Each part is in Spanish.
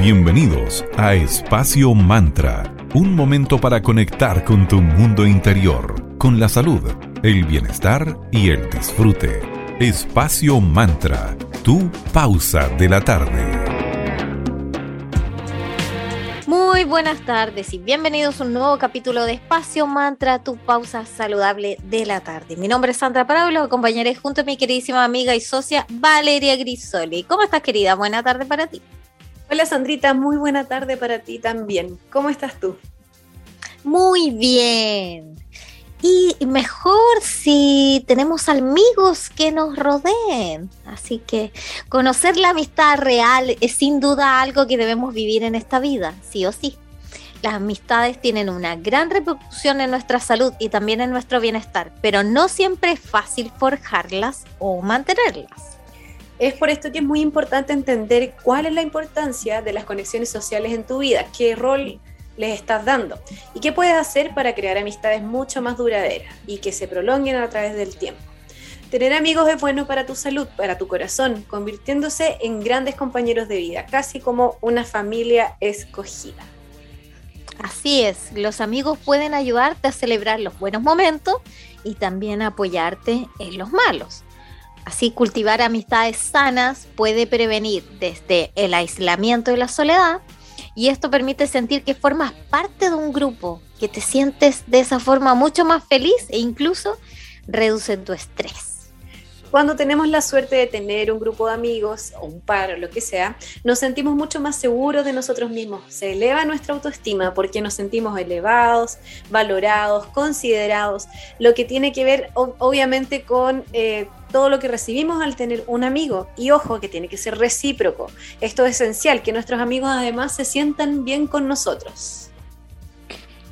Bienvenidos a Espacio Mantra, un momento para conectar con tu mundo interior, con la salud, el bienestar y el disfrute. Espacio Mantra, tu pausa de la tarde. Muy buenas tardes y bienvenidos a un nuevo capítulo de Espacio Mantra, tu pausa saludable de la tarde. Mi nombre es Sandra Parado los acompañaré junto a mi queridísima amiga y socia Valeria Grisoli. ¿Cómo estás, querida? Buena tarde para ti. Hola, Sandrita. Muy buena tarde para ti también. ¿Cómo estás tú? Muy bien. Y mejor si tenemos amigos que nos rodeen. Así que conocer la amistad real es sin duda algo que debemos vivir en esta vida, sí o sí. Las amistades tienen una gran repercusión en nuestra salud y también en nuestro bienestar, pero no siempre es fácil forjarlas o mantenerlas. Es por esto que es muy importante entender cuál es la importancia de las conexiones sociales en tu vida, qué rol les estás dando y qué puedes hacer para crear amistades mucho más duraderas y que se prolonguen a través del tiempo. Tener amigos es bueno para tu salud, para tu corazón, convirtiéndose en grandes compañeros de vida, casi como una familia escogida. Así es, los amigos pueden ayudarte a celebrar los buenos momentos y también apoyarte en los malos. Así cultivar amistades sanas puede prevenir desde el aislamiento y la soledad y esto permite sentir que formas parte de un grupo, que te sientes de esa forma mucho más feliz e incluso reduce tu estrés. Cuando tenemos la suerte de tener un grupo de amigos o un par o lo que sea, nos sentimos mucho más seguros de nosotros mismos. Se eleva nuestra autoestima porque nos sentimos elevados, valorados, considerados, lo que tiene que ver obviamente con eh, todo lo que recibimos al tener un amigo. Y ojo, que tiene que ser recíproco. Esto es esencial, que nuestros amigos además se sientan bien con nosotros.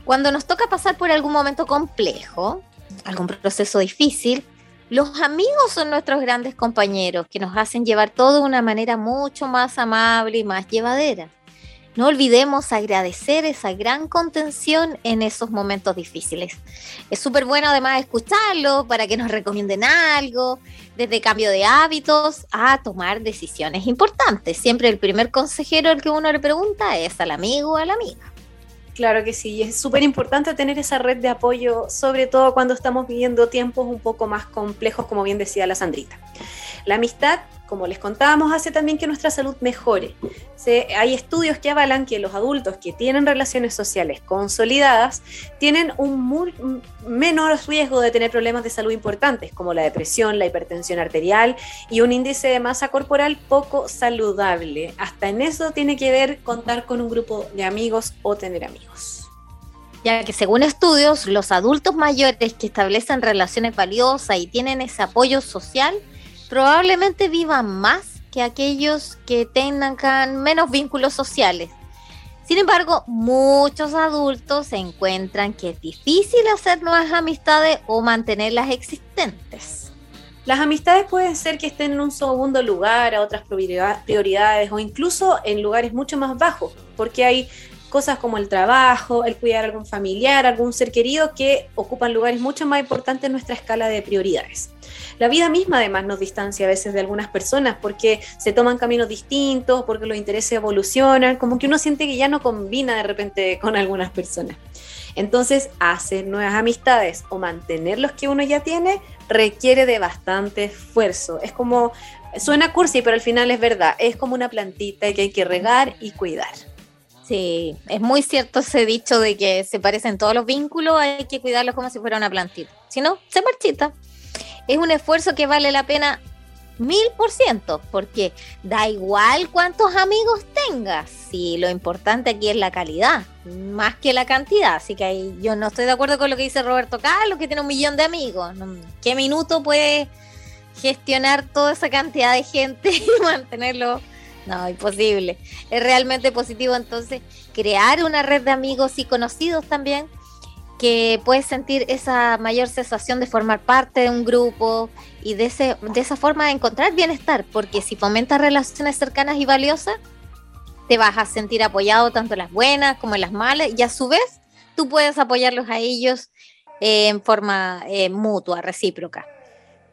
Cuando nos toca pasar por algún momento complejo, algún proceso difícil, los amigos son nuestros grandes compañeros que nos hacen llevar todo de una manera mucho más amable y más llevadera. No olvidemos agradecer esa gran contención en esos momentos difíciles. Es súper bueno además escucharlo para que nos recomienden algo, desde cambio de hábitos a tomar decisiones importantes. Siempre el primer consejero al que uno le pregunta es al amigo o a la amiga. Claro que sí, es súper importante tener esa red de apoyo, sobre todo cuando estamos viviendo tiempos un poco más complejos, como bien decía la Sandrita. La amistad, como les contábamos, hace también que nuestra salud mejore. hay estudios que avalan que los adultos que tienen relaciones sociales consolidadas tienen un menor riesgo de tener problemas de salud importantes, como la depresión, la hipertensión arterial y un índice de masa corporal poco saludable. Hasta en eso tiene que ver contar con un grupo de amigos o tener amigos ya que según estudios, los adultos mayores que establecen relaciones valiosas y tienen ese apoyo social probablemente vivan más que aquellos que tengan menos vínculos sociales. Sin embargo, muchos adultos encuentran que es difícil hacer nuevas amistades o mantenerlas existentes. Las amistades pueden ser que estén en un segundo lugar, a otras prioridades o incluso en lugares mucho más bajos, porque hay cosas como el trabajo, el cuidar a algún familiar, algún ser querido que ocupan lugares mucho más importantes en nuestra escala de prioridades. La vida misma además nos distancia a veces de algunas personas porque se toman caminos distintos, porque los intereses evolucionan, como que uno siente que ya no combina de repente con algunas personas. Entonces, hacer nuevas amistades o mantener los que uno ya tiene requiere de bastante esfuerzo. Es como, suena cursi, pero al final es verdad, es como una plantita que hay que regar y cuidar. Sí, es muy cierto ese dicho de que se parecen todos los vínculos, hay que cuidarlos como si fuera una plantita. Si no, se marchita es un esfuerzo que vale la pena mil por ciento, porque da igual cuántos amigos tengas, si lo importante aquí es la calidad, más que la cantidad. Así que yo no estoy de acuerdo con lo que dice Roberto Carlos, que tiene un millón de amigos. ¿Qué minuto puede gestionar toda esa cantidad de gente y mantenerlo? No, imposible. Es realmente positivo entonces crear una red de amigos y conocidos también que puedes sentir esa mayor sensación de formar parte de un grupo y de, ese, de esa forma de encontrar bienestar, porque si fomentas relaciones cercanas y valiosas, te vas a sentir apoyado tanto en las buenas como en las malas y a su vez tú puedes apoyarlos a ellos en forma eh, mutua, recíproca.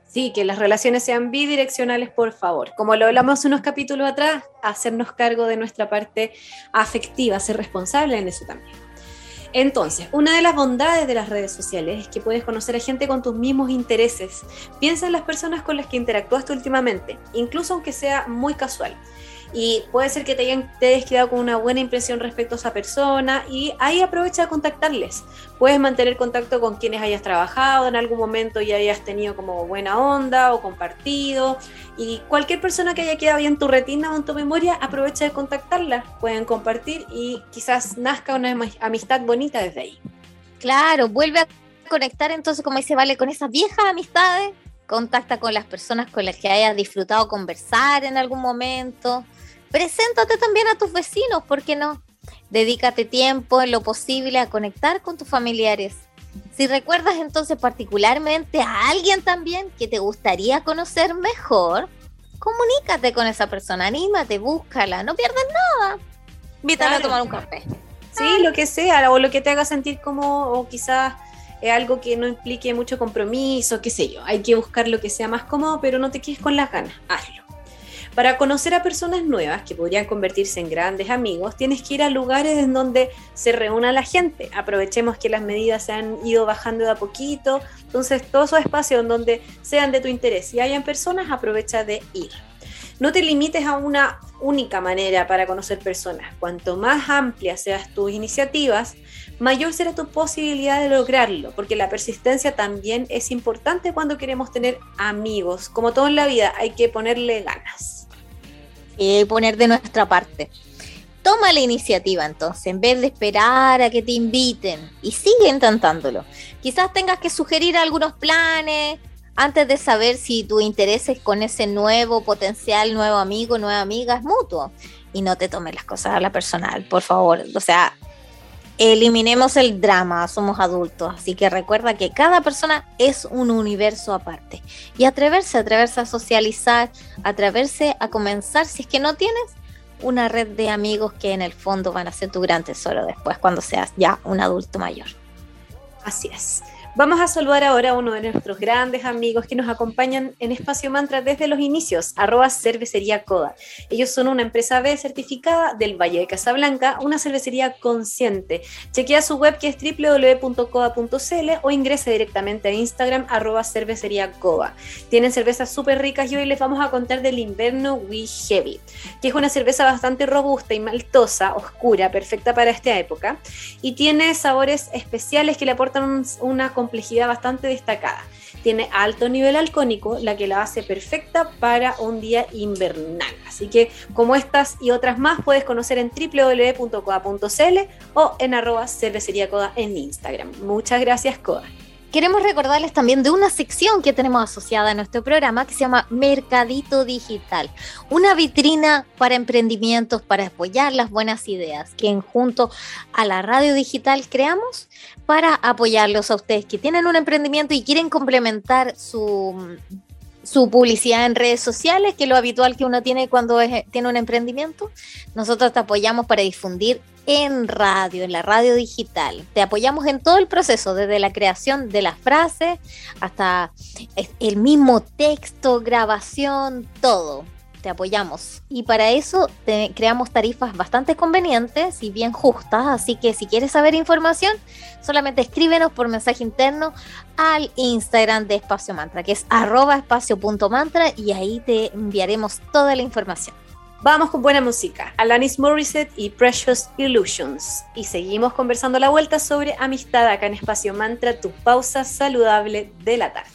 Sí, que las relaciones sean bidireccionales, por favor. Como lo hablamos unos capítulos atrás, hacernos cargo de nuestra parte afectiva, ser responsable en eso también. Entonces, una de las bondades de las redes sociales es que puedes conocer a gente con tus mismos intereses. Piensa en las personas con las que interactuaste últimamente, incluso aunque sea muy casual y puede ser que te, hayan, te hayas quedado con una buena impresión respecto a esa persona y ahí aprovecha de contactarles. Puedes mantener contacto con quienes hayas trabajado en algún momento y hayas tenido como buena onda o compartido y cualquier persona que haya quedado bien en tu retina o en tu memoria, aprovecha de contactarla. Pueden compartir y quizás nazca una amistad bonita desde ahí. Claro, vuelve a conectar entonces, como dice Vale, con esas viejas amistades contacta con las personas con las que hayas disfrutado conversar en algún momento. Preséntate también a tus vecinos, ¿por qué no? Dedícate tiempo en lo posible a conectar con tus familiares. Si recuerdas entonces particularmente a alguien también que te gustaría conocer mejor, comunícate con esa persona, anímate, búscala, no pierdas nada. Invítala a tomar un café. Sí, lo que sea, o lo que te haga sentir como, o quizás es algo que no implique mucho compromiso, qué sé yo. Hay que buscar lo que sea más cómodo, pero no te quedes con las ganas, hazlo. Para conocer a personas nuevas que podrían convertirse en grandes amigos, tienes que ir a lugares en donde se reúna la gente. Aprovechemos que las medidas se han ido bajando de a poquito, entonces todos esos espacios en donde sean de tu interés y hayan personas, aprovecha de ir. No te limites a una única manera para conocer personas. Cuanto más amplias seas tus iniciativas, mayor será tu posibilidad de lograrlo, porque la persistencia también es importante cuando queremos tener amigos. Como todo en la vida, hay que ponerle ganas y poner de nuestra parte. Toma la iniciativa entonces, en vez de esperar a que te inviten y sigue intentándolo. Quizás tengas que sugerir algunos planes antes de saber si tu interés es con ese nuevo potencial, nuevo amigo, nueva amiga, es mutuo. Y no te tomes las cosas a la personal, por favor. O sea, eliminemos el drama, somos adultos, así que recuerda que cada persona es un universo aparte. Y atreverse, atreverse a socializar, atreverse a comenzar, si es que no tienes una red de amigos que en el fondo van a ser tu gran tesoro después cuando seas ya un adulto mayor. Así es. Vamos a saludar ahora a uno de nuestros grandes amigos que nos acompañan en Espacio Mantra desde los inicios, arroba cervecería Coda. Ellos son una empresa B certificada del Valle de Casablanca, una cervecería consciente. Chequea su web que es www.coda.cl o ingrese directamente a Instagram arroba cervecería Coda. Tienen cervezas súper ricas y hoy les vamos a contar del invierno We Heavy, que es una cerveza bastante robusta y maltosa, oscura, perfecta para esta época y tiene sabores especiales que le aportan una complejidad bastante destacada. Tiene alto nivel alcohólico, la que la hace perfecta para un día invernal. Así que como estas y otras más puedes conocer en www.coda.cl o en arroba en Instagram. Muchas gracias Coda queremos recordarles también de una sección que tenemos asociada a nuestro programa que se llama Mercadito Digital, una vitrina para emprendimientos, para apoyar las buenas ideas que junto a la radio digital creamos para apoyarlos a ustedes que tienen un emprendimiento y quieren complementar su su publicidad en redes sociales, que es lo habitual que uno tiene cuando tiene un emprendimiento. Nosotros te apoyamos para difundir en radio, en la radio digital. Te apoyamos en todo el proceso, desde la creación de la frase hasta el mismo texto, grabación, todo te apoyamos. Y para eso creamos tarifas bastante convenientes y bien justas, así que si quieres saber información, solamente escríbenos por mensaje interno al Instagram de Espacio Mantra, que es arroba espacio.mantra y ahí te enviaremos toda la información. Vamos con buena música, Alanis Morissette y Precious Illusions. Y seguimos conversando la vuelta sobre amistad acá en Espacio Mantra, tu pausa saludable de la tarde.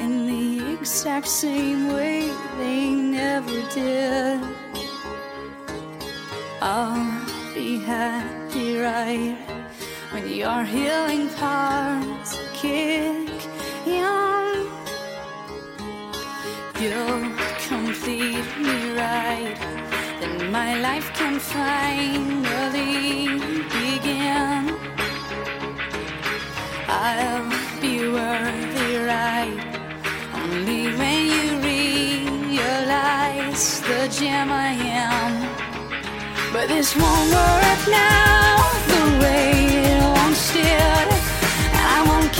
in the exact same way they never did. I'll be happy right your healing kick. You'll complete me right, then my life can finally begin. I'll be worthy right only when you realize the gem I am. But this won't work now the way it once did. I won't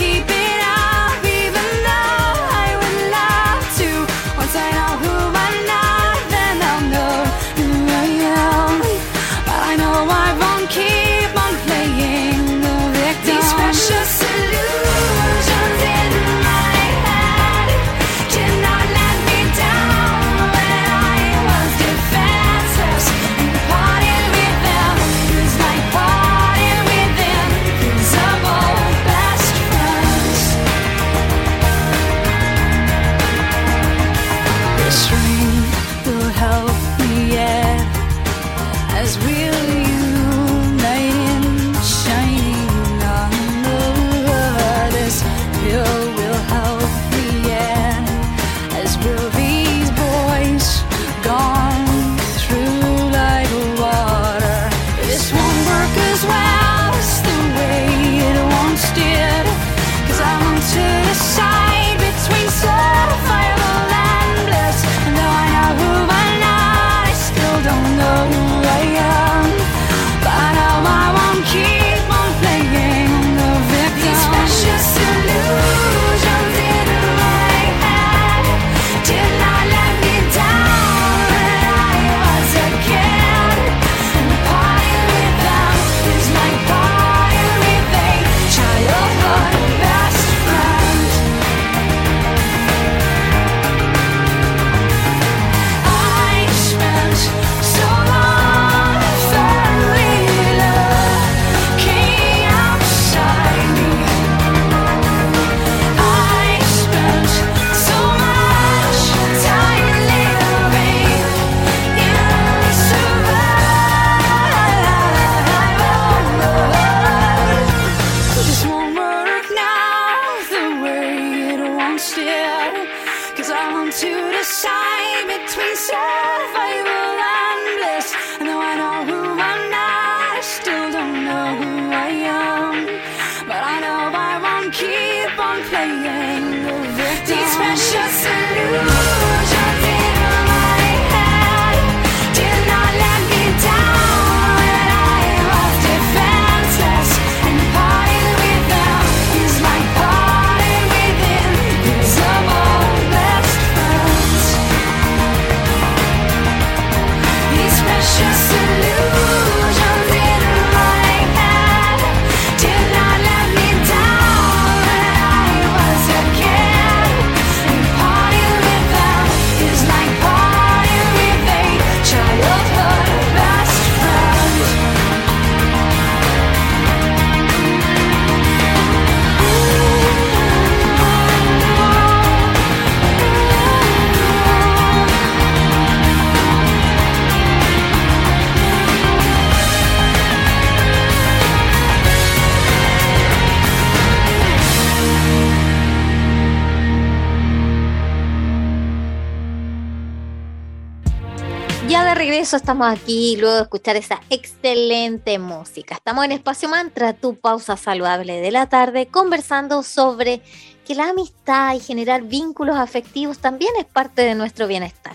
estamos aquí luego de escuchar esa excelente música. Estamos en Espacio Mantra, tu pausa saludable de la tarde, conversando sobre que la amistad y generar vínculos afectivos también es parte de nuestro bienestar.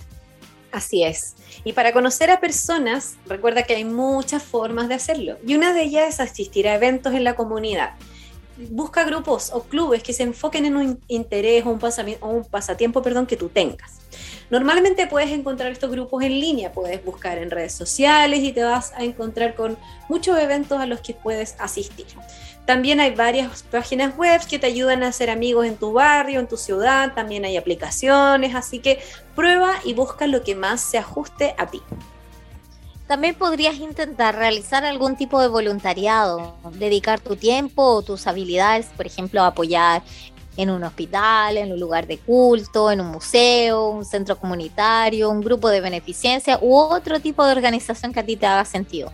Así es. Y para conocer a personas, recuerda que hay muchas formas de hacerlo. Y una de ellas es asistir a eventos en la comunidad. Busca grupos o clubes que se enfoquen en un interés o un, pasatiempo perdón, que tú tengas. Normalmente puedes encontrar estos grupos en línea, puedes buscar en redes sociales y te vas a encontrar con muchos eventos a los que puedes asistir. También hay varias páginas web que te ayudan a hacer amigos en tu barrio, en tu ciudad, también hay aplicaciones, así que prueba y busca lo que más se ajuste a ti. También podrías intentar realizar algún tipo de voluntariado, dedicar tu tiempo o tus habilidades, por ejemplo, a apoyar en un hospital, en un lugar de culto, en un museo, un centro comunitario, un grupo de beneficencia u otro tipo de organización que a ti te haga sentido.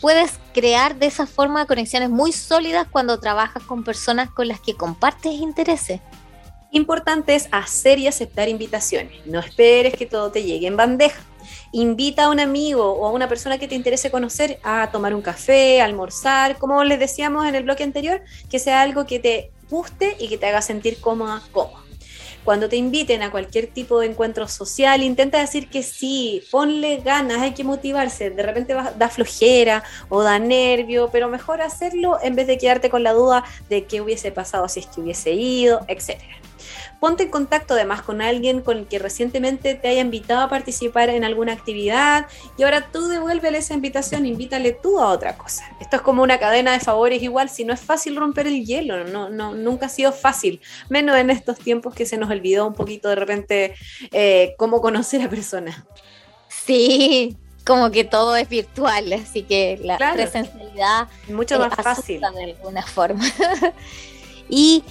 Puedes crear de esa forma conexiones muy sólidas cuando trabajas con personas con las que compartes intereses. Importante es hacer y aceptar invitaciones. No esperes que todo te llegue en bandeja. Invita a un amigo o a una persona que te interese conocer a tomar un café, a almorzar, como les decíamos en el bloque anterior, que sea algo que te guste y que te haga sentir cómoda, cómoda. Cuando te inviten a cualquier tipo de encuentro social, intenta decir que sí, ponle ganas, hay que motivarse. De repente da flojera o da nervio, pero mejor hacerlo en vez de quedarte con la duda de qué hubiese pasado si es que hubiese ido, etcétera. Ponte en contacto además con alguien con el que recientemente te haya invitado a participar en alguna actividad y ahora tú devuélvele esa invitación, invítale tú a otra cosa. Esto es como una cadena de favores igual, si no es fácil romper el hielo, no, no, nunca ha sido fácil, menos en estos tiempos que se nos olvidó un poquito de repente eh, cómo conocer a personas. Sí, como que todo es virtual, así que la presencialidad es mucho más fácil de alguna forma. y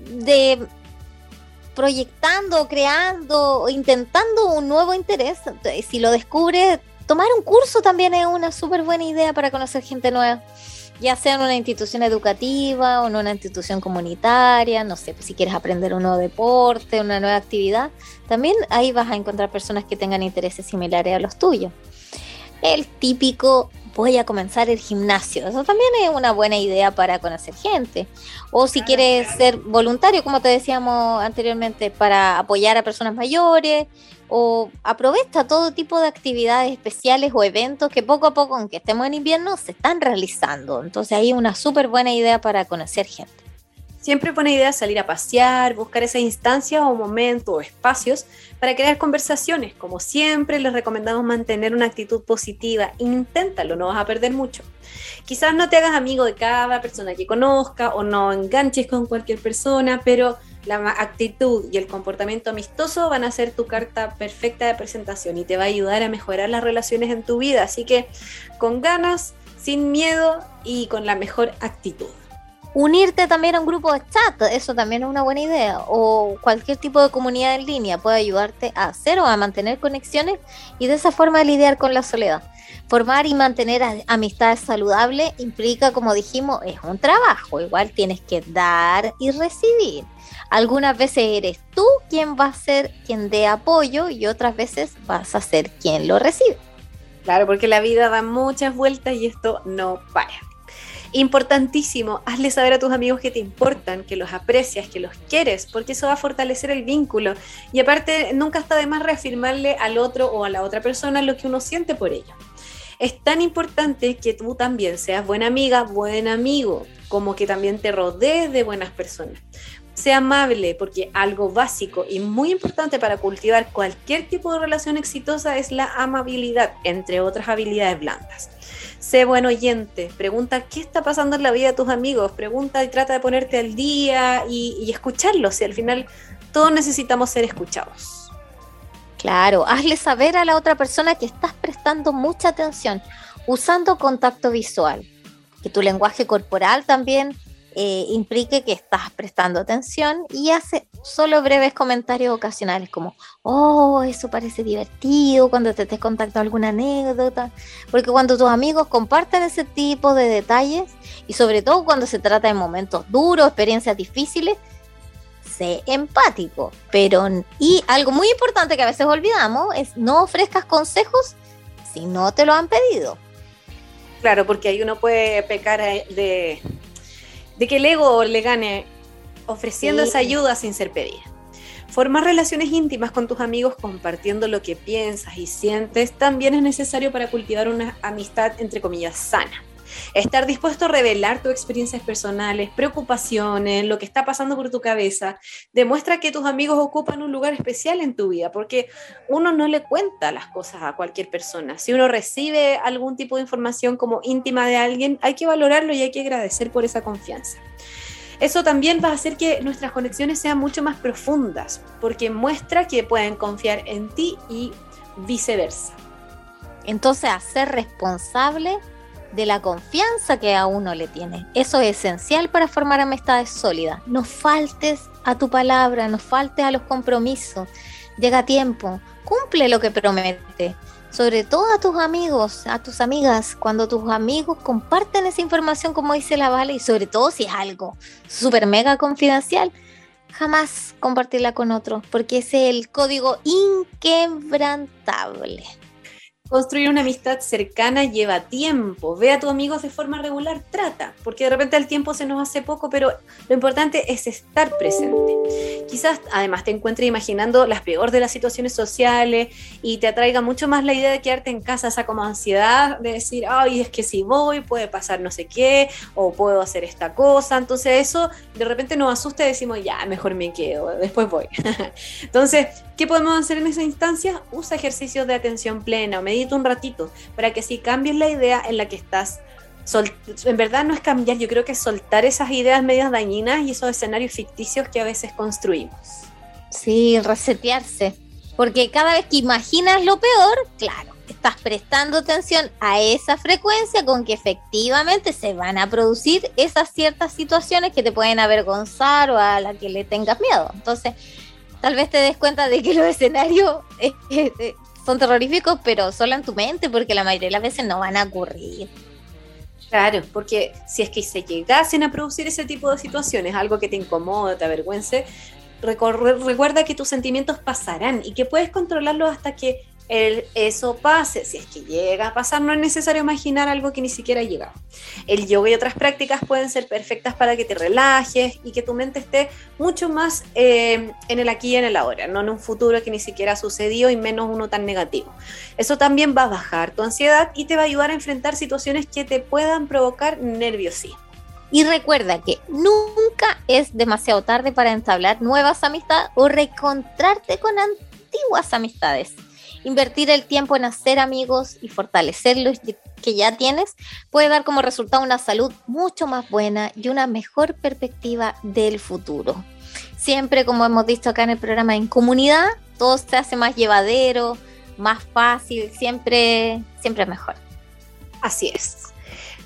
de proyectando, creando, intentando un nuevo interés. Si lo descubre, tomar un curso también es una súper buena idea para conocer gente nueva, ya sea en una institución educativa o en una institución comunitaria, no sé, pues si quieres aprender un nuevo deporte, una nueva actividad, también ahí vas a encontrar personas que tengan intereses similares a los tuyos. El típico voy a comenzar el gimnasio. Eso también es una buena idea para conocer gente. O si quieres ser voluntario, como te decíamos anteriormente, para apoyar a personas mayores. O aprovecha todo tipo de actividades especiales o eventos que poco a poco, aunque estemos en invierno, se están realizando. Entonces ahí una súper buena idea para conocer gente. Siempre buena idea salir a pasear, buscar esas instancias o momentos o espacios para crear conversaciones. Como siempre, les recomendamos mantener una actitud positiva. Inténtalo, no vas a perder mucho. Quizás no te hagas amigo de cada persona que conozca o no enganches con cualquier persona, pero la actitud y el comportamiento amistoso van a ser tu carta perfecta de presentación y te va a ayudar a mejorar las relaciones en tu vida. Así que con ganas, sin miedo y con la mejor actitud. Unirte también a un grupo de chat, eso también es una buena idea. O cualquier tipo de comunidad en línea puede ayudarte a hacer o a mantener conexiones y de esa forma lidiar con la soledad. Formar y mantener amistades saludables implica, como dijimos, es un trabajo. Igual tienes que dar y recibir. Algunas veces eres tú quien va a ser quien dé apoyo y otras veces vas a ser quien lo recibe. Claro, porque la vida da muchas vueltas y esto no para. Importantísimo, hazle saber a tus amigos que te importan, que los aprecias, que los quieres, porque eso va a fortalecer el vínculo. Y aparte, nunca está de más reafirmarle al otro o a la otra persona lo que uno siente por ello. Es tan importante que tú también seas buena amiga, buen amigo, como que también te rodees de buenas personas. Sea amable, porque algo básico y muy importante para cultivar cualquier tipo de relación exitosa es la amabilidad, entre otras habilidades blandas. Sé buen oyente, pregunta qué está pasando en la vida de tus amigos, pregunta y trata de ponerte al día y, escucharlos. Y al final todos necesitamos ser escuchados. Claro, hazle saber a la otra persona que estás prestando mucha atención usando contacto visual, que tu lenguaje corporal también eh, implique que estás prestando atención y hace solo breves comentarios ocasionales como, oh, eso parece divertido cuando te estés contactando alguna anécdota, porque cuando tus amigos comparten ese tipo de detalles y sobre todo cuando se trata de momentos duros, experiencias difíciles, sé empático, pero y algo muy importante que a veces olvidamos es no ofrezcas consejos si no te lo han pedido. Claro, porque ahí uno puede pecar de de que el ego le gane ofreciendo esa ayuda sin ser pedida. Formar relaciones íntimas con tus amigos compartiendo lo que piensas y sientes también es necesario para cultivar una amistad entre comillas sana. Estar dispuesto a revelar tus experiencias personales, preocupaciones, lo que está pasando por tu cabeza, demuestra que tus amigos ocupan un lugar especial en tu vida, porque uno no le cuenta las cosas a cualquier persona. Si uno recibe algún tipo de información como íntima de alguien, hay que valorarlo y hay que agradecer por esa confianza. Eso también va a hacer que nuestras conexiones sean mucho más profundas, porque muestra que pueden confiar en ti y viceversa. Entonces, hacer responsable de la confianza que a uno le tiene. Eso es esencial para formar amistades sólidas. No faltes a tu palabra, no faltes a los compromisos. Llega a tiempo, cumple lo que promete. Sobre todo a tus amigos, a tus amigas, cuando tus amigos comparten esa información como dice la Vale y sobre todo si es algo súper mega confidencial, jamás compartirla con otros porque ese es el código inquebrantable. Construir una amistad cercana lleva tiempo. Ve a tus amigos de forma regular, trata, porque de repente el tiempo se nos hace poco, pero lo importante es estar presente. Quizás además te encuentres imaginando las peores de las situaciones sociales y te atraiga mucho más la idea de quedarte en casa, esa como ansiedad de decir, ay, es que si voy puede pasar no sé qué, o puedo hacer esta cosa. Entonces eso de repente nos asusta y decimos, ya, mejor me quedo, después voy. Entonces, ¿qué podemos hacer en esa instancia? Usa ejercicios de atención plena, medita un ratito, para que si cambies la idea en la que estás. en verdad no es cambiar, yo creo que es soltar esas ideas medias dañinas y esos escenarios ficticios que a veces construimos. Sí, resetearse. Porque cada vez que imaginas lo peor, claro, estás prestando atención a esa frecuencia con que efectivamente se van a producir esas ciertas situaciones que te pueden avergonzar o a la que le tengas miedo. Entonces, tal vez te des cuenta de que los escenarios eh, eh, eh, son terroríficos, pero solo en tu mente, porque la mayoría de las veces no van a ocurrir. Claro, porque si es que se llegasen a producir ese tipo de situaciones, algo que te incomode, te avergüence, recuerda que tus sentimientos pasarán y que puedes controlarlos hasta que el, eso pase. Si es que llega a pasar, no es necesario imaginar algo que ni siquiera ha llegado. El yoga y otras prácticas pueden ser perfectas para que te relajes y que tu mente esté mucho más eh, en el aquí y en el ahora, no en un futuro que ni siquiera sucedió y menos uno tan negativo. Eso también va a bajar tu ansiedad y te va a ayudar a enfrentar situaciones que te puedan provocar nerviosismo. Y recuerda que nunca es demasiado tarde para entablar nuevas amistades o reencontrarte con antiguas amistades. Invertir el tiempo en hacer amigos y fortalecer los que ya tienes puede dar como resultado una salud mucho más buena y una mejor perspectiva del futuro. Siempre, como hemos visto acá en el programa, en comunidad, todo se hace más llevadero, más fácil, siempre, siempre mejor. Así es.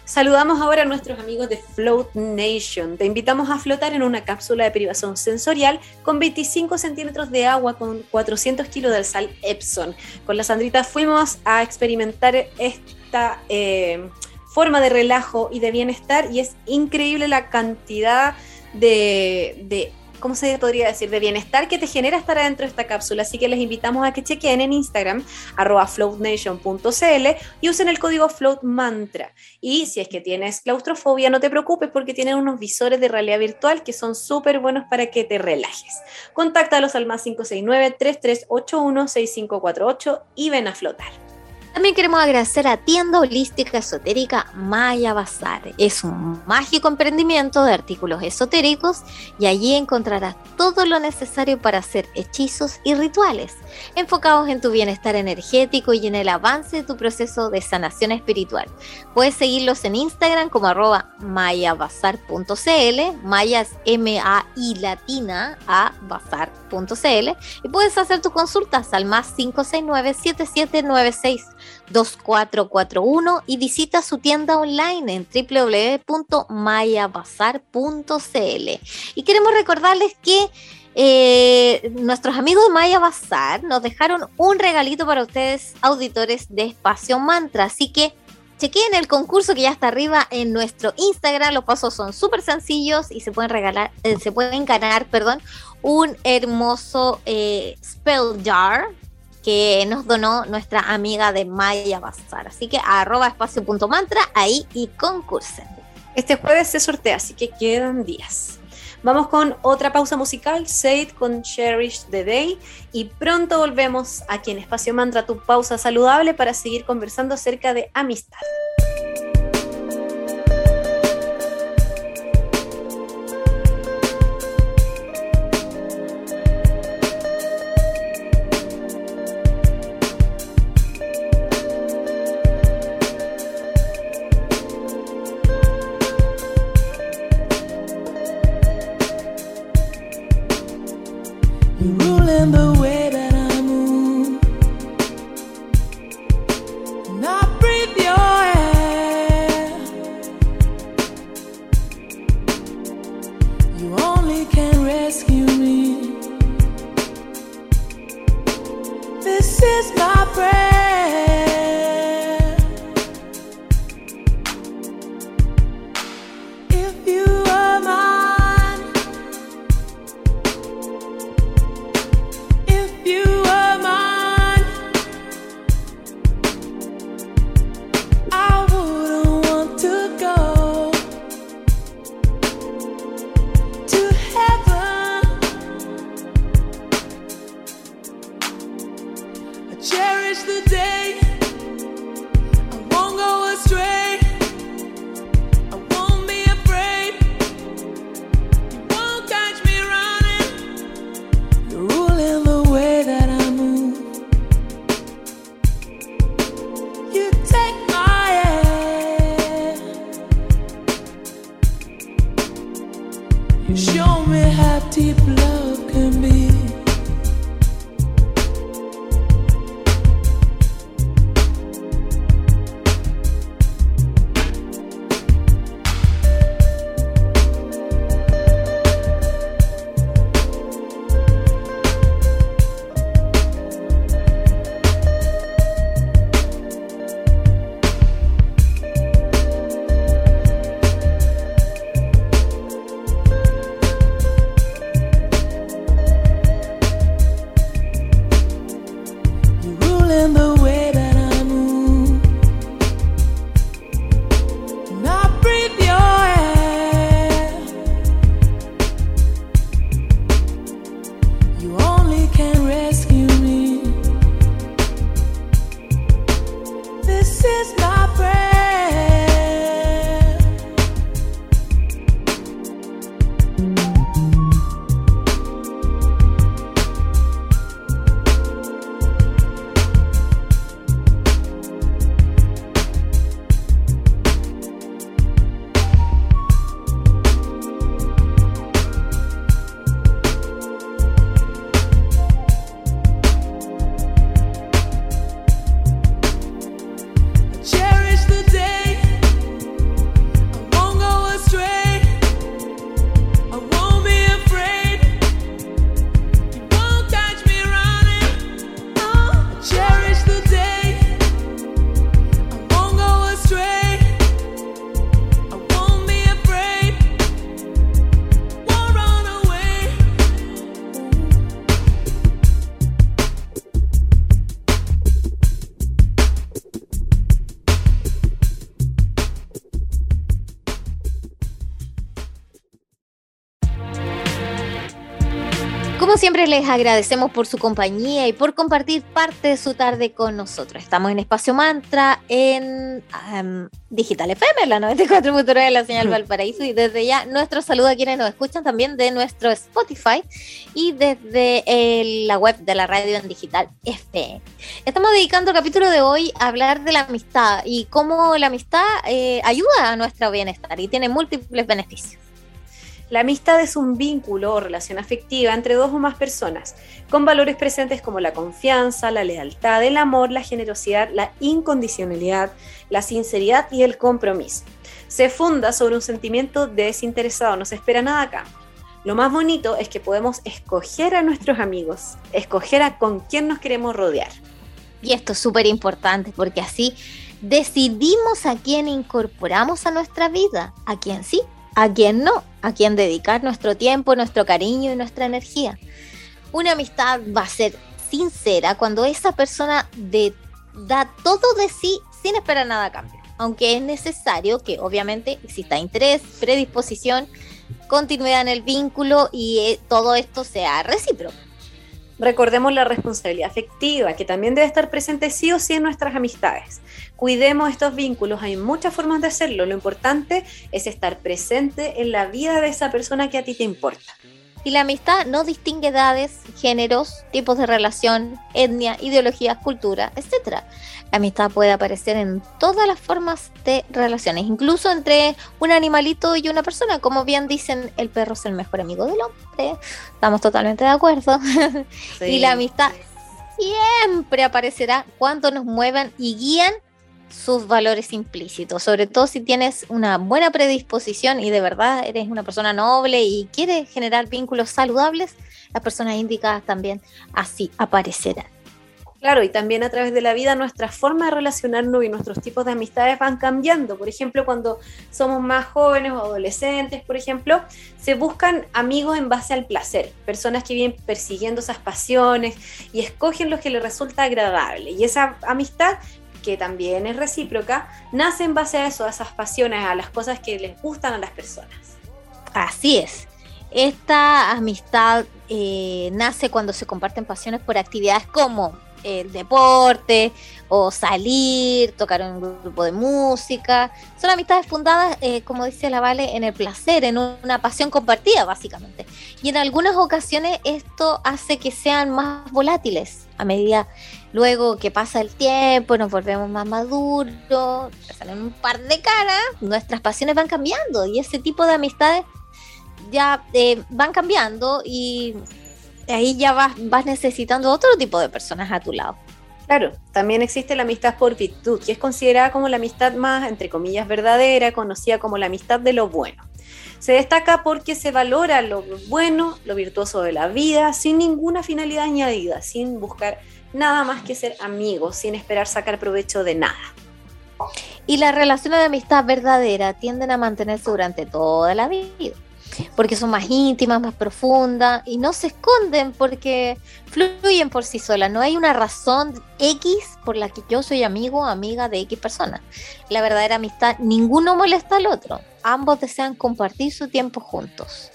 Saludamos ahora a nuestros amigos de Float Nation. Te invitamos a flotar en una cápsula de privación sensorial con 25 centímetros de agua con 400 kilos de sal Epson. Con la Sandrita fuimos a experimentar esta eh, forma de relajo y de bienestar y es increíble la cantidad de, de ¿cómo se podría decir? De bienestar que te genera estar adentro de esta cápsula. Así que les invitamos a que chequen en Instagram, arroba floatnation.cl y usen el código floatmantra. Y si es que tienes claustrofobia, no te preocupes porque tienen unos visores de realidad virtual que son súper buenos para que te relajes. Contáctalos al más 569-3381-6548 y ven a flotar. También queremos agradecer a Tienda Holística Esotérica Maya Bazar. Es un mágico emprendimiento de artículos esotéricos y allí encontrarás todo lo necesario para hacer hechizos y rituales, enfocados en tu bienestar energético y en el avance de tu proceso de sanación espiritual. Puedes seguirlos en Instagram como arroba mayabazar.cl, maya es M-A-I latina a bazar.cl y puedes hacer tus consultas al más 569 7796 2441 y visita su tienda online en www.mayabazar.cl. Y queremos recordarles que eh, nuestros amigos de Maya Bazar nos dejaron un regalito para ustedes, auditores de Espacio Mantra. Así que chequen el concurso que ya está arriba en nuestro Instagram. Los pasos son súper sencillos y se pueden regalar, eh, se pueden ganar, perdón, un hermoso eh, spell jar que nos donó nuestra amiga de Maya Bazar. Así que arroba espacio.mantra ahí y concursen. Este jueves se sortea, así que quedan días. Vamos con otra pausa musical, Say con Cherish the Day y pronto volvemos aquí en Espacio Mantra, tu pausa saludable para seguir conversando acerca de amistad. Siempre les agradecemos por su compañía y por compartir parte de su tarde con nosotros. Estamos en Espacio Mantra en Digital FM, la 94.9 de la señal Valparaíso y desde ya nuestro saludo a quienes nos escuchan también de nuestro Spotify y desde eh, la web de la radio en Digital FM. Estamos dedicando el capítulo de hoy a hablar de la amistad y cómo la amistad eh, ayuda a nuestro bienestar y tiene múltiples beneficios. La amistad es un vínculo o relación afectiva entre dos o más personas, con valores presentes como la confianza, la lealtad, el amor, la generosidad, la incondicionalidad, la sinceridad y el compromiso. Se funda sobre un sentimiento desinteresado, no se espera nada acá. Lo más bonito es que podemos escoger a nuestros amigos, escoger a con quién nos queremos rodear. Y esto es súper importante porque así decidimos a quién incorporamos a nuestra vida, a quién sí a quien no, a quien dedicar nuestro tiempo, nuestro cariño y nuestra energía. Una amistad va a ser sincera cuando esa persona da todo de sí sin esperar nada a cambio. Aunque es necesario que obviamente exista interés, predisposición, continuidad en el vínculo y eh, todo esto sea recíproco. Recordemos la responsabilidad afectiva, que también debe estar presente sí o sí en nuestras amistades. Cuidemos estos vínculos, hay muchas formas de hacerlo. Lo importante es estar presente en la vida de esa persona que a ti te importa. Y la amistad no distingue edades, géneros, tipos de relación, etnia, ideologías, cultura, etc. La amistad puede aparecer en todas las formas de relaciones, incluso entre un animalito y una persona. Como bien dicen, el perro es el mejor amigo del hombre. Estamos totalmente de acuerdo. y la amistad siempre aparecerá cuando nos muevan y guían sus valores implícitos, sobre todo si tienes una buena predisposición y de verdad eres una persona noble y quieres generar vínculos saludables, las personas indicadas también así aparecerán. Claro, y también a través de la vida nuestra forma de relacionarnos y nuestros tipos de amistades van cambiando. Por ejemplo, cuando somos más jóvenes o adolescentes, por ejemplo, se buscan amigos en base al placer, personas que vienen persiguiendo esas pasiones y escogen lo que les resulta agradable. Y esa amistad que también es recíproca, nace en base a eso, a esas pasiones, a las cosas que les gustan a las personas. Así es. Esta amistad eh, nace cuando se comparten pasiones por actividades como el deporte o salir, tocar un grupo de música. Son amistades fundadas, eh, como dice la Vale, en el placer, en una pasión compartida, básicamente. Y en algunas ocasiones esto hace que sean más volátiles a medida luego que pasa el tiempo, nos volvemos más maduros, salen un par de caras, nuestras pasiones van cambiando y ese tipo de amistades ya eh, van cambiando y ahí ya vas, vas necesitando otro tipo de personas a tu lado. Claro, también existe la amistad por virtud, que es considerada como la amistad más, entre comillas, verdadera, conocida como la amistad de lo bueno. Se destaca porque se valora lo bueno, lo virtuoso de la vida, sin ninguna finalidad añadida, sin buscar nada más que ser amigos, sin esperar sacar provecho de nada. Y las relaciones de amistad verdadera tienden a mantenerse durante toda la vida porque son más íntimas, más profundas y no se esconden porque fluyen por sí solas. No hay una razón X por la que yo soy amigo o amiga de X persona. La verdadera amistad, ninguno molesta al otro. Ambos desean compartir su tiempo juntos.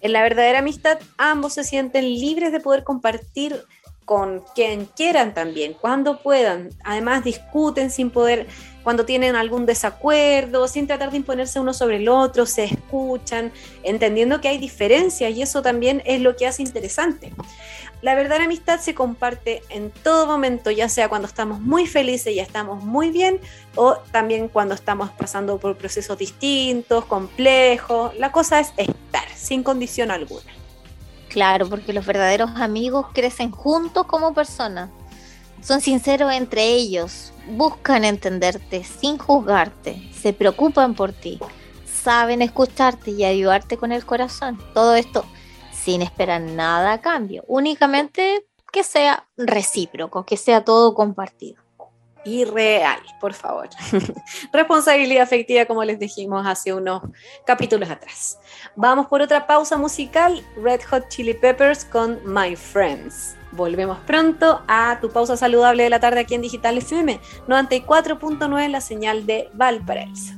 En la verdadera amistad, ambos se sienten libres de poder compartir con quien quieran también, cuando puedan. Además, discuten sin poder cuando tienen algún desacuerdo, sin tratar de imponerse uno sobre el otro, se escuchan, entendiendo que hay diferencias y eso también es lo que hace interesante. La verdadera amistad se comparte en todo momento, ya sea cuando estamos muy felices y estamos muy bien, o también cuando estamos pasando por procesos distintos, complejos. La cosa es estar, sin condición alguna. Claro, porque los verdaderos amigos crecen juntos como personas. Son sinceros entre ellos, buscan entenderte sin juzgarte, se preocupan por ti, saben escucharte y ayudarte con el corazón. Todo esto sin esperar nada a cambio, únicamente que sea recíproco, que sea todo compartido. Y real, por favor. Responsabilidad afectiva, como les dijimos hace unos capítulos atrás. Vamos por otra pausa musical, Red Hot Chili Peppers con My Friends. Volvemos pronto a tu pausa saludable de la tarde aquí en Digital FM 94.9, la señal de Valparaíso.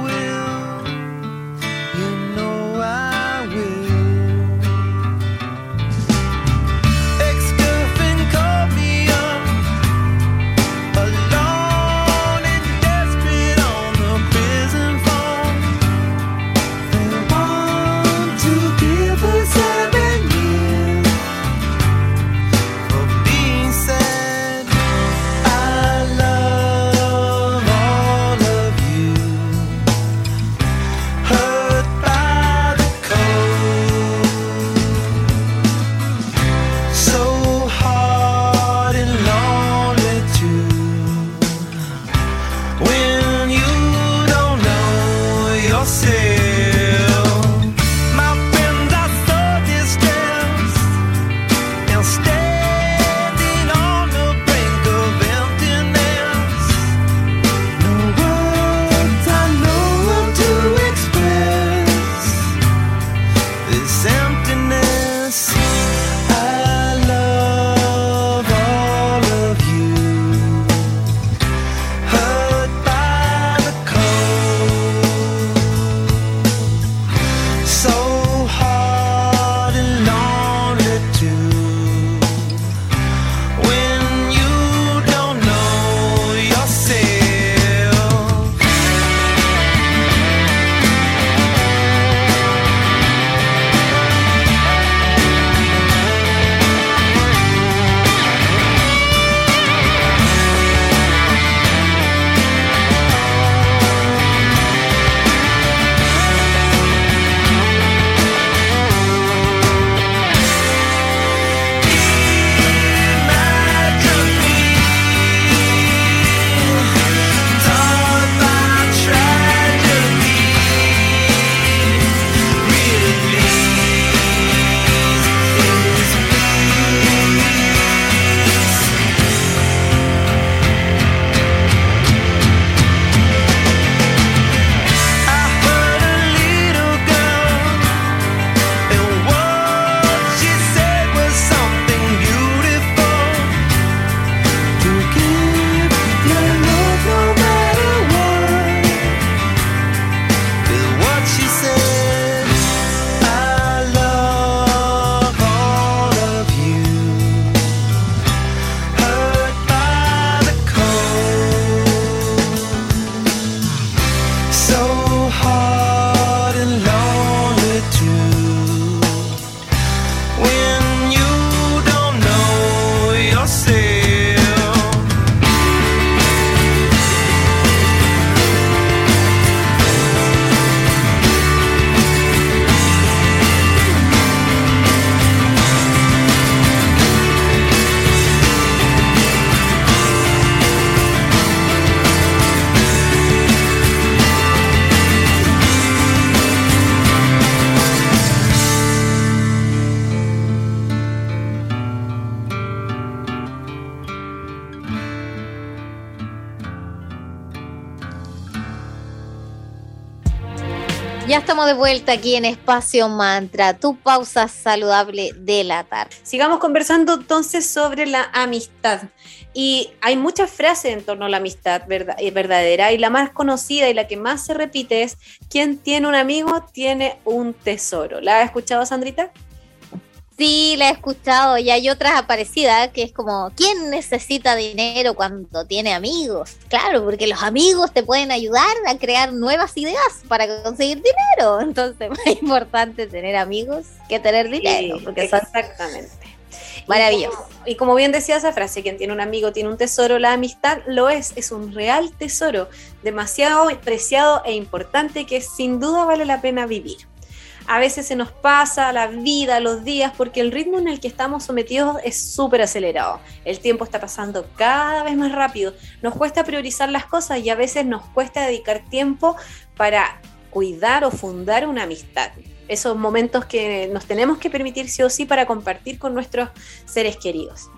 estamos de vuelta aquí en Espacio Mantra, tu pausa saludable de la tarde. Sigamos conversando entonces sobre la amistad. Y hay muchas frases en torno a la amistad eh, verdadera y la más conocida y la que más se repite es, quien tiene un amigo tiene un tesoro. ¿La has escuchado, Sandrita? Sí, la he escuchado y hay otras aparecidas que es como, ¿quién necesita dinero cuando tiene amigos? Claro, porque los amigos te pueden ayudar a crear nuevas ideas para conseguir dinero. Entonces, más importante tener amigos que tener dinero. porque exactamente. Maravilloso. Y como, bien decía esa frase, quien tiene un amigo tiene un tesoro, la amistad lo es, es un real tesoro, demasiado preciado e importante que sin duda vale la pena vivir a veces se nos pasa la vida, los días, porque el ritmo en el que estamos sometidos es súper acelerado. El tiempo está pasando cada vez más rápido. Nos cuesta priorizar las cosas y a veces nos cuesta dedicar tiempo para cuidar o fundar una amistad. Esos momentos que nos tenemos que permitir sí o sí para compartir con nuestros seres queridos.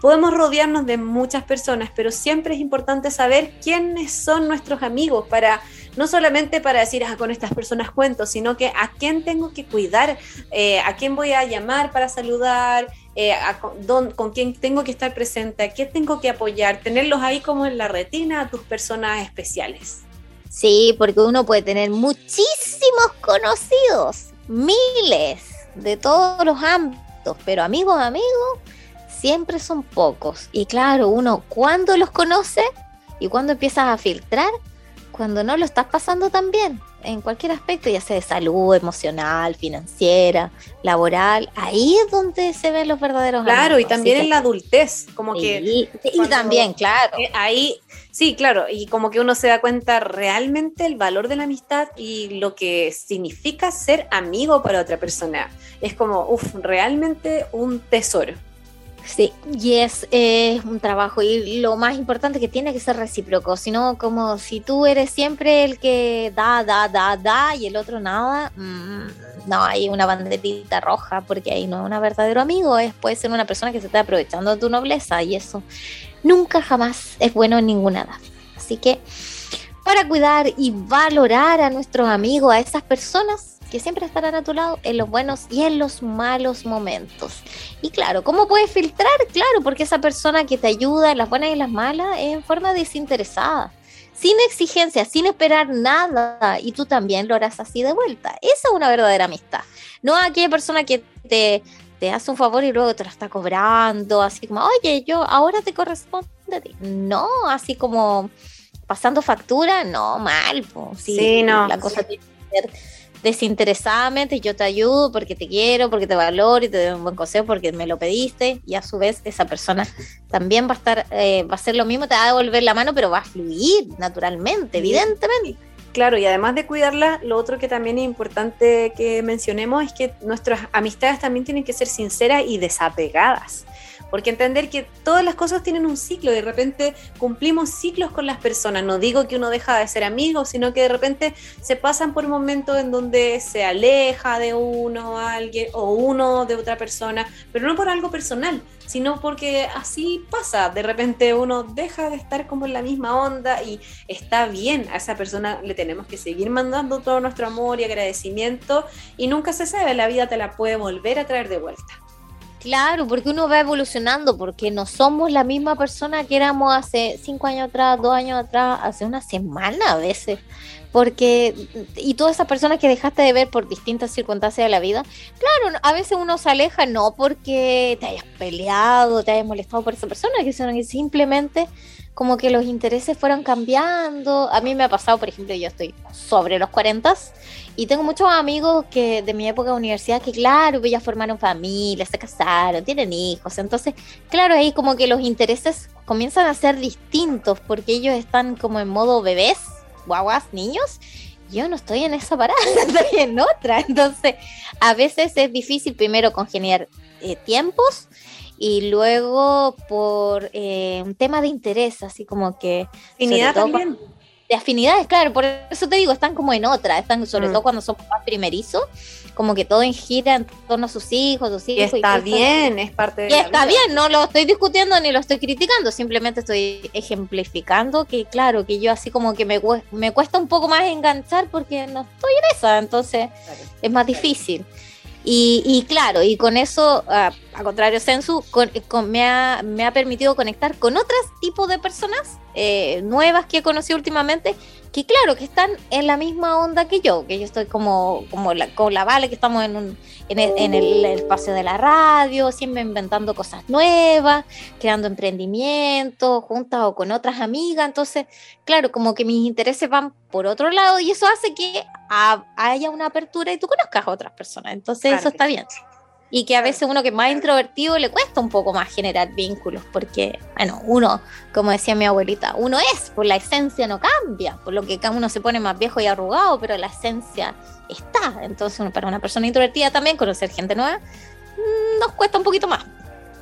Podemos rodearnos de muchas personas, pero siempre es importante saber quiénes son nuestros amigos para no solamente para decir, ah, con estas personas cuento, sino que a quién tengo que cuidar, eh, a quién voy a llamar para saludar, eh, con, quién tengo que estar presente, a quién tengo que apoyar, tenerlos ahí como en la retina a tus personas especiales. Sí, porque uno puede tener muchísimos conocidos, miles de todos los ámbitos, pero amigos, amigos, siempre son pocos. Y claro, uno cuando los conoce y cuando empiezas a filtrar, cuando no lo estás pasando tan bien, en cualquier aspecto, ya sea de salud, emocional, financiera, laboral, ahí es donde se ven los verdaderos Claro, y también en la adultez, como que... Y también, claro. Eh, ahí, sí, claro, y como que uno se da cuenta realmente el valor de la amistad y lo que significa ser amigo para otra persona. Es como, uff, realmente un tesoro. Sí, y es eh, un trabajo y lo más importante que tiene que ser recíproco, sino como si tú eres siempre el que da, da, da, da y el otro nada, mm, no, hay una banderita roja porque ahí no es un verdadero amigo, es, puede ser una persona que se está aprovechando de tu nobleza y eso nunca jamás es bueno en ninguna edad. Así que para cuidar y valorar a nuestros amigos, a esas personas, que siempre estarán a tu lado en los buenos y en los malos momentos. Y claro, ¿cómo puedes filtrar? Claro, porque esa persona que te ayuda en las buenas y las malas es en forma desinteresada, sin exigencia, sin esperar nada, y tú también lo harás así de vuelta. Esa es una verdadera amistad. No aquella persona que te, te hace un favor y luego te lo está cobrando, así como, oye, yo ahora te corresponde a ti. No, así como pasando factura, no, mal. sí, no. La cosa tiene que ser desinteresadamente, yo te ayudo porque te quiero, porque te valoro y te doy un buen consejo porque me lo pediste y a su vez esa persona también va a estar, eh, va a hacer lo mismo, te va a devolver la mano, pero va a fluir naturalmente, evidentemente. Claro, y además de cuidarla, lo otro que también es importante que mencionemos es que nuestras amistades también tienen que ser sinceras y desapegadas. Porque entender que todas las cosas tienen un ciclo, de repente cumplimos ciclos con las personas. No digo que uno deja de ser amigo, sino que de repente se pasan por momentos en donde se aleja de uno alguien o uno de otra persona, pero no por algo personal, sino porque así pasa. De repente uno deja de estar como en la misma onda y está bien, a esa persona le tenemos que seguir mandando todo nuestro amor y agradecimiento y nunca se sabe, la vida te la puede volver a traer de vuelta. Claro, porque uno va evolucionando, porque no somos la misma persona que éramos hace cinco años atrás, dos años atrás, hace una semana a veces. Porque, y todas esas personas que dejaste de ver por distintas circunstancias de la vida, claro, a veces uno se aleja no porque te hayas peleado, te hayas molestado por esa persona, que simplemente como que los intereses fueron cambiando. A mí me ha pasado, por ejemplo, yo estoy sobre los 40 y tengo muchos amigos que de mi época de universidad que, claro, ya formaron familia, se casaron, tienen hijos. Entonces, claro, ahí como que los intereses comienzan a ser distintos porque ellos están como en modo bebés, guaguas, niños. Yo no estoy en esa parada, estoy en otra. Entonces, a veces es difícil primero congeniar eh, tiempos y luego por eh, un tema de interés, así como que... Afinidad también. de afinidades, claro, por eso te digo, están como en otra, están sobre mm. todo cuando son más primerizos, como que todo gira en torno a sus hijos, sus hijos. Y está bien, es parte de Y está bien, no lo estoy discutiendo ni lo estoy criticando, simplemente estoy ejemplificando que, claro, que yo así como que me, me cuesta un poco más enganchar porque no estoy en esa, entonces es más difícil. Y, claro, y con eso, a, contrario Sensu, me, ha, me, ha, permitido conectar con otros tipos de personas eh, nuevas que he conocido últimamente, que claro, que están en la misma onda que yo, que yo estoy como, como la, con la Vale, que estamos en, un, en, el, espacio de la radio, siempre inventando cosas nuevas, creando emprendimientos, juntas o con otras amigas, entonces, claro, como que mis intereses van por otro lado y eso hace que haya una apertura y tú conozcas a otras personas, entonces eso está bien y que a veces uno que es más introvertido le cuesta un poco más generar vínculos, porque, bueno, uno, como decía mi abuelita, uno es, pues la esencia no cambia, por lo que cada uno se pone más viejo y arrugado, pero la esencia está. Entonces, para una persona introvertida también conocer gente nueva mm, nos cuesta un poquito más.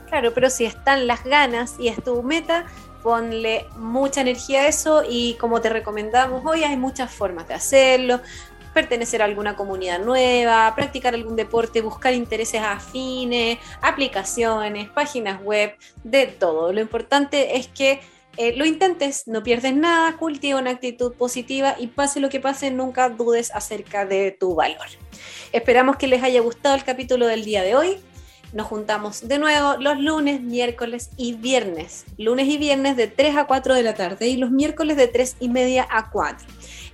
Claro, pero si están las ganas y es tu meta, ponle mucha energía a eso y como te recomendamos hoy hay muchas formas de hacerlo pertenecer a alguna comunidad nueva, practicar algún deporte, buscar intereses afines, aplicaciones, páginas web, de todo. Lo importante es que eh, lo intentes, no pierdes nada, cultiva una actitud positiva y pase lo que pase, nunca dudes acerca de tu valor. Esperamos que les haya gustado el capítulo del día de hoy. Nos juntamos de nuevo los lunes, miércoles y viernes. Lunes y viernes de 3 a 4 de la tarde y los miércoles de 3 y media a 4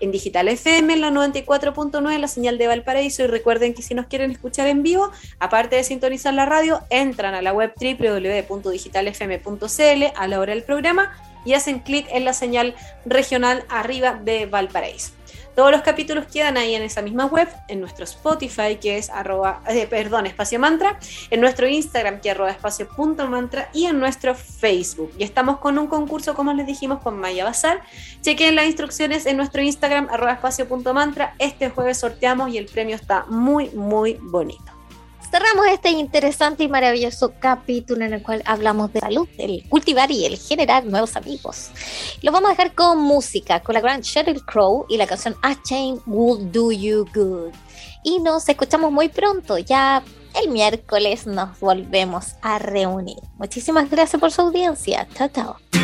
en Digital FM, en la 94.9, la señal de Valparaíso. Y recuerden que si nos quieren escuchar en vivo, aparte de sintonizar la radio, entran a la web www.digitalfm.cl a la hora del programa y hacen clic en la señal regional arriba de Valparaíso. Todos los capítulos quedan ahí en esa misma web, en nuestro Spotify, que es arroba, eh, espacio mantra, en nuestro Instagram, que es arroba espacio punto mantra, y en nuestro Facebook. Y estamos con un concurso, como les dijimos, con Maya Bazar. Chequen las instrucciones en nuestro Instagram, arroba espacio punto mantra. Este jueves sorteamos y el premio está muy, muy bonito cerramos este interesante y maravilloso capítulo en el cual hablamos de salud, el cultivar y el generar nuevos amigos. Lo vamos a dejar con música, con la gran Sheryl Crow y la canción A Chain Will Do You Good. Y nos escuchamos muy pronto, ya el miércoles nos volvemos a reunir. Muchísimas gracias por su audiencia. Chao, chao.